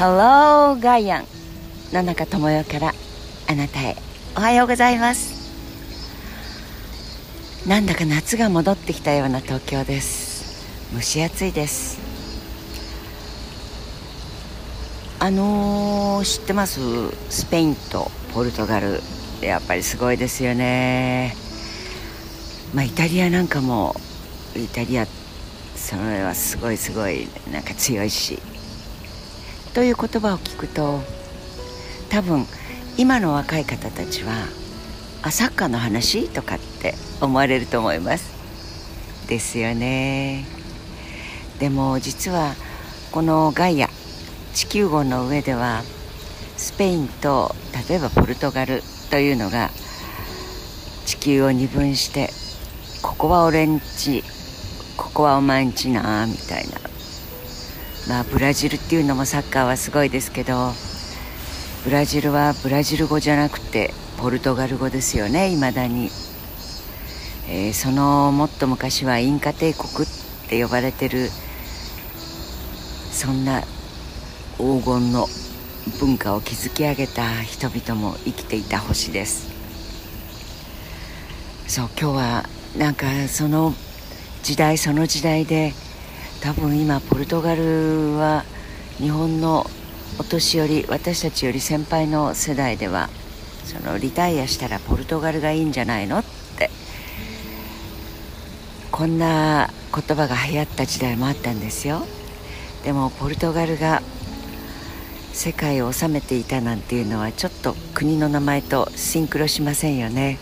Hello ガイアン野中智代からあなたへ。おはようございます。なんだか夏が戻ってきたような東京です。蒸し暑いです。あのー、知ってます？スペインとポルトガル。やっぱりすごいですよね。まあイタリアなんかもイタリアそれはすごいすごいなんか強いし。という言葉を聞くと多分今の若い方たちはあサッカーの話？とかって思われると思います。ですよね。でも実はこのガイア地球号の上ではスペインと例えばポルトガルというのが地球を二分してここは俺んちここはお前んちなみたいな。まあブラジルっていうのもサッカーはすごいですけどブラジルはブラジル語じゃなくてポルトガル語ですよねいまだに、えー、そのもっと昔はインカ帝国って呼ばれてるそんな黄金の文化を築き上げた人々も生きていた星です。そう今日はなんかその時代その時代で多分今ポルトガルは日本のお年寄り私たちより先輩の世代ではそのリタイアしたらポルトガルがいいんじゃないのってこんな言葉が流行った時代もあったんですよ。でもポルトガルが世界を治めていたなんていうのはちょっと国の名前とシンクロしませんよね。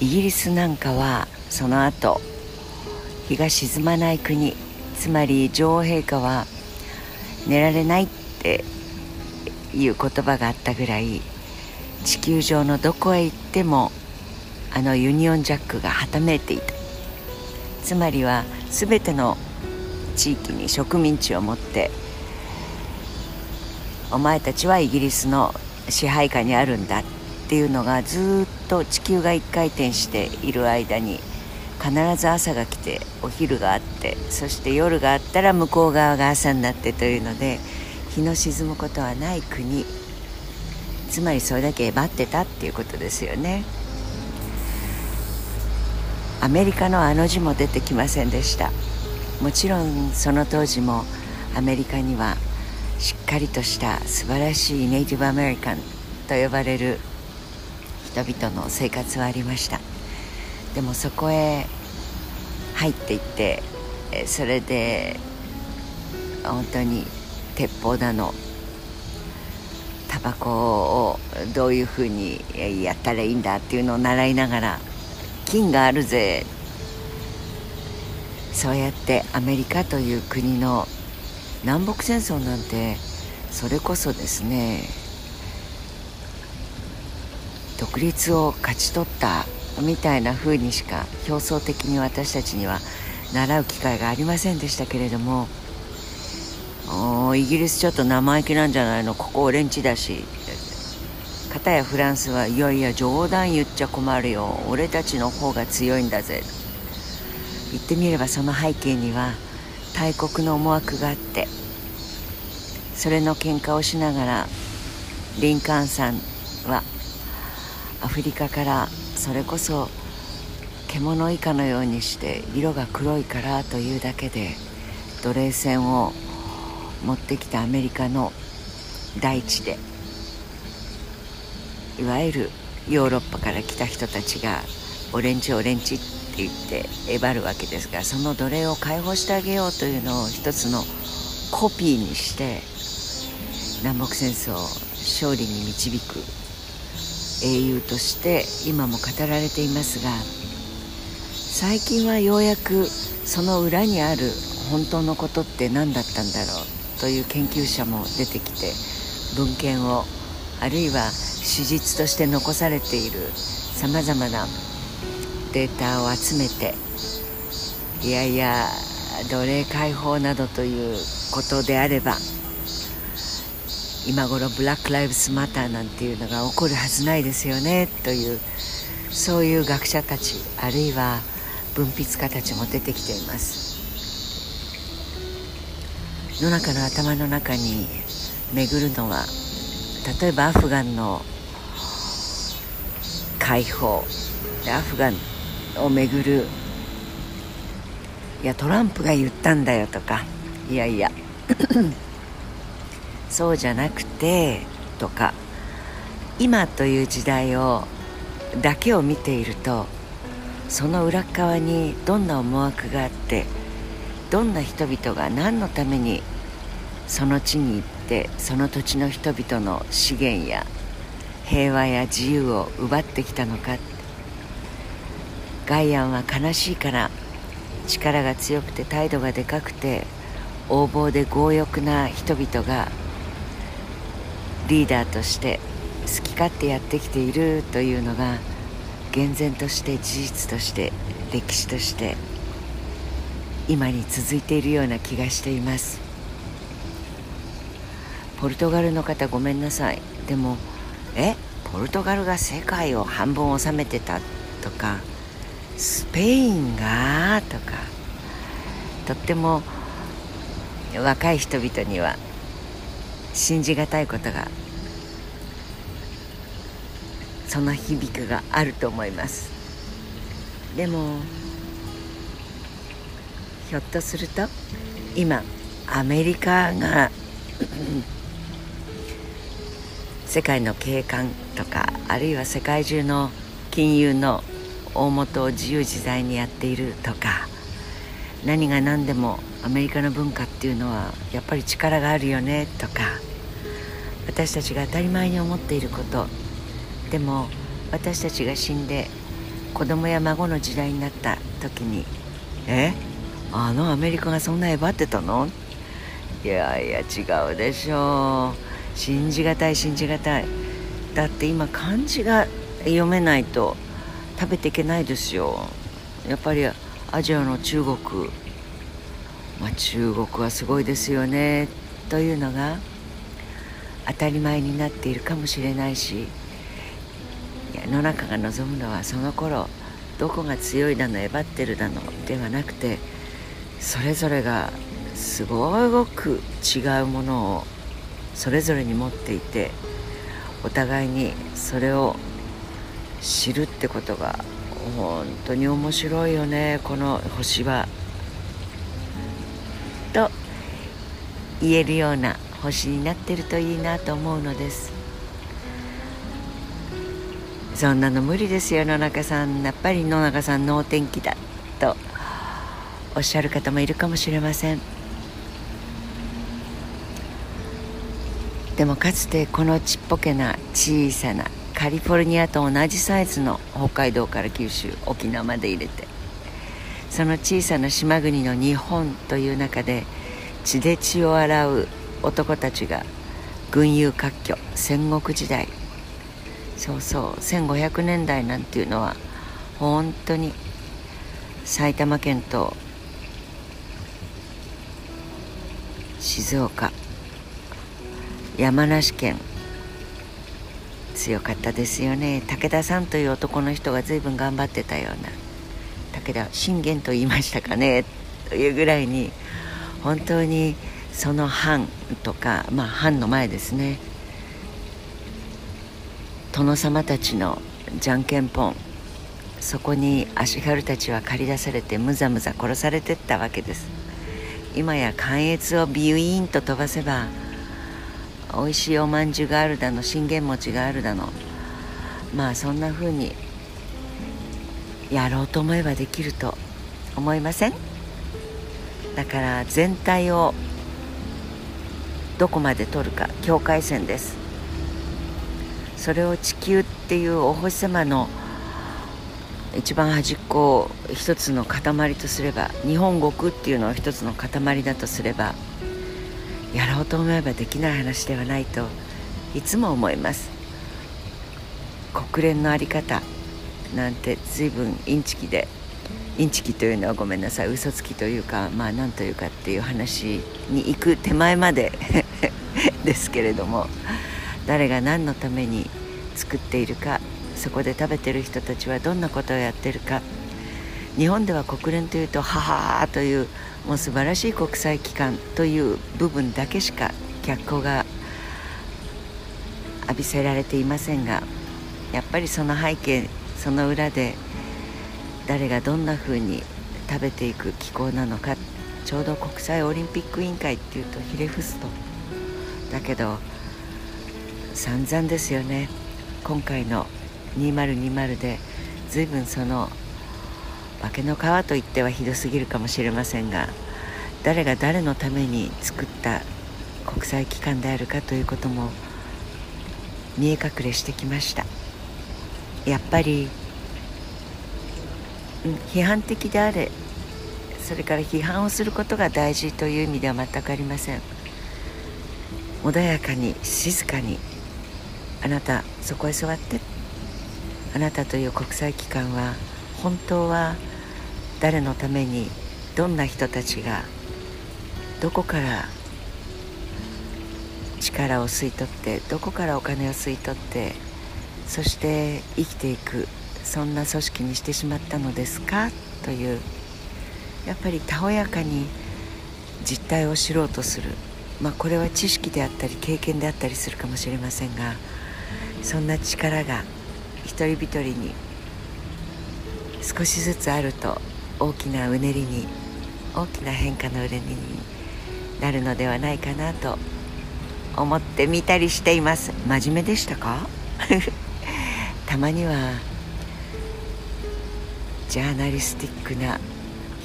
イギリスなんかはその後日が沈まない国。つまり女王陛下は寝られないっていう言葉があったぐらい地球上のどこへ行ってもあのユニオンジャックがはためいていた。つまりは全ての地域に植民地を持ってお前たちはイギリスの支配下にあるんだっていうのがずっと地球が一回転している間に必ず朝が来てお昼があってそして夜があったら向こう側が朝になってというので日の沈むことはない国。つまりそれだけえばってたっていうことですよね。アメリカのあの字も出てきませんでした。もちろんその当時もアメリカにはしっかりとした素晴らしいネイティブアメリカンと呼ばれる人々の生活はありました。でもそこへ入っていってそれで本当に鉄砲だのタバコをどういうふうにやったらいいんだっていうのを習いながら金があるぜ。そうやってアメリカという国の南北戦争なんてそれこそですね独立を勝ち取ったみたいな風にしか表層的に私たちには習う機会がありませんでしたけれどもイギリスちょっと生意気なんじゃないの？ここ俺んちだし。片やフランスはいやいや冗談言っちゃ困るよ。俺たちの方が強いんだぜ。言ってみればその背景には大国の思惑があってそれの喧嘩をしながらリンカーンさんはアフリカからそれこそ獣以下のようにして色が黒いからというだけで奴隷船を持ってきたアメリカの大地でいわゆるヨーロッパから来た人たちがオレンジオレンジって言ってえばるわけですがその奴隷を解放してあげようというのを一つのコピーにして南北戦争を勝利に導く。英雄として今も語られていますが最近はようやくその裏にある本当のことって何だったんだろうという研究者も出てきて文献をあるいは史実として残されているさまざまなデータを集めていやいや奴隷解放などということであれば今頃ブラック・ライブスマターなんていうのが起こるはずないですよねというそういう学者たちあるいは文筆家たちも出てきています。野中の頭の中に巡るのは例えばアフガンの解放アフガンを巡るいやトランプが言ったんだよとかいやいや。そうじゃなくてとか今という時代をだけを見ているとその裏側にどんな思惑があってどんな人々が何のためにその地に行ってその土地の人々の資源や平和や自由を奪ってきたのか。ガイアンは悲しいから力が強くて態度がでかくて横暴で強欲な人々がリーダーとして好き勝手やってきているというのが厳然として事実として歴史として今に続いているような気がしています。ポルトガルの方ごめんなさい。でもえ？ポルトガルが世界を半分治めてたとか？スペインが？とか？とっても若い人々には信じがたいことがその響くがあると思います。でもひょっとすると今アメリカが 世界の景観とかあるいは世界中の金融の大元を自由自在にやっているとか何が何でもアメリカの文化っていうのはやっぱり力があるよねとか私たちが当たり前に思っていること。でも私たちが死んで子供や孫の時代になった時に「え？あのアメリカがそんなえばってたの?」いやいや違うでしょう。信じがたい信じがたい。だって今漢字が読めないと食べていけないですよ。やっぱりアジアの中国。まあ、中国はすごいですよね。というのが当たり前になっているかもしれないし世の中が望むのはその頃どこが強いだのえばってるだのではなくてそれぞれがすごく違うものをそれぞれに持っていてお互いにそれを知るってことが本当に面白いよねこの星は。と言えるような星になってるといいなと思うのです。そんなの無理ですよ野中さん。やっぱり野中さん能天気だとおっしゃる方もいるかもしれません。でもかつてこのちっぽけな小さなカリフォルニアと同じサイズの北海道から九州沖縄まで入れてその小さな島国の日本という中で血で血を洗う男たちが群雄割拠戦国時代。そうそう1500年代なんていうのは本当に埼玉県と静岡山梨県強かったですよね。武田さんという男の人が随分頑張ってたような。武田信玄と言いましたかね。というぐらいに本当にその藩とかまあ藩の前ですね。殿様たちのじゃんけんぽん。そこに足軽たちは駆り出されてむざむざ殺されてったわけです。今や関越をビューイーンと飛ばせば美味しいおまんじゅうがあるだの信玄餅があるだの。まあそんな風にやろうと思えばできると思いません？だから全体をどこまで取るか境界線です。それを地球っていうお星様の一番端っこを一つの塊とすれば日本国っていうのを一つの塊だとすればやろうと思えばできない話ではないといつも思います。国連の在り方なんて随分インチキでインチキというのはごめんなさい。嘘つきというかまあ何というかっていう話に行く手前まで ですけれども誰が何のために作っているかそこで食べてる人たちはどんなことをやってるか。日本では国連というと「ははー」というもう素晴らしい国際機関という部分だけしか脚光が浴びせられていませんがやっぱりその背景その裏で誰がどんなふうに食べていく気候なのかちょうど国際オリンピック委員会っていうとひれ伏すとだけど散々ですよね。今回の2020で随分その化けの皮といってはひどすぎるかもしれませんが誰が誰のために作った国際機関であるかということも見え隠れしてきました。やっぱり批判的であれそれから批判をすることが大事という意味では全くありません。穏やかに静かにあなたそこへ座ってあなたという国際機関は本当は誰のためにどんな人たちがどこから力を吸い取ってどこからお金を吸い取ってそして生きていくそんな組織にしてしまったのですか？というやっぱりたおやかに実態を知ろうとする、まあ、これは知識であったり経験であったりするかもしれませんがそんな力が一人一人に少しずつあると大きなうねりに大きな変化のうねりになるのではないかなと思ってみたりしています。真面目でしたか？たまにはジャーナリスティックな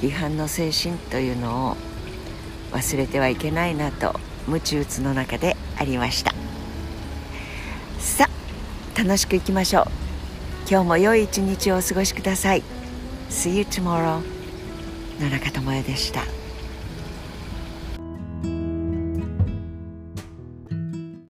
批判の精神というのを忘れてはいけないなと無知打つの中でありました。さあ楽しくいきましょう。今日も良い一日をお過ごしください。See you tomorrow 野中智也でした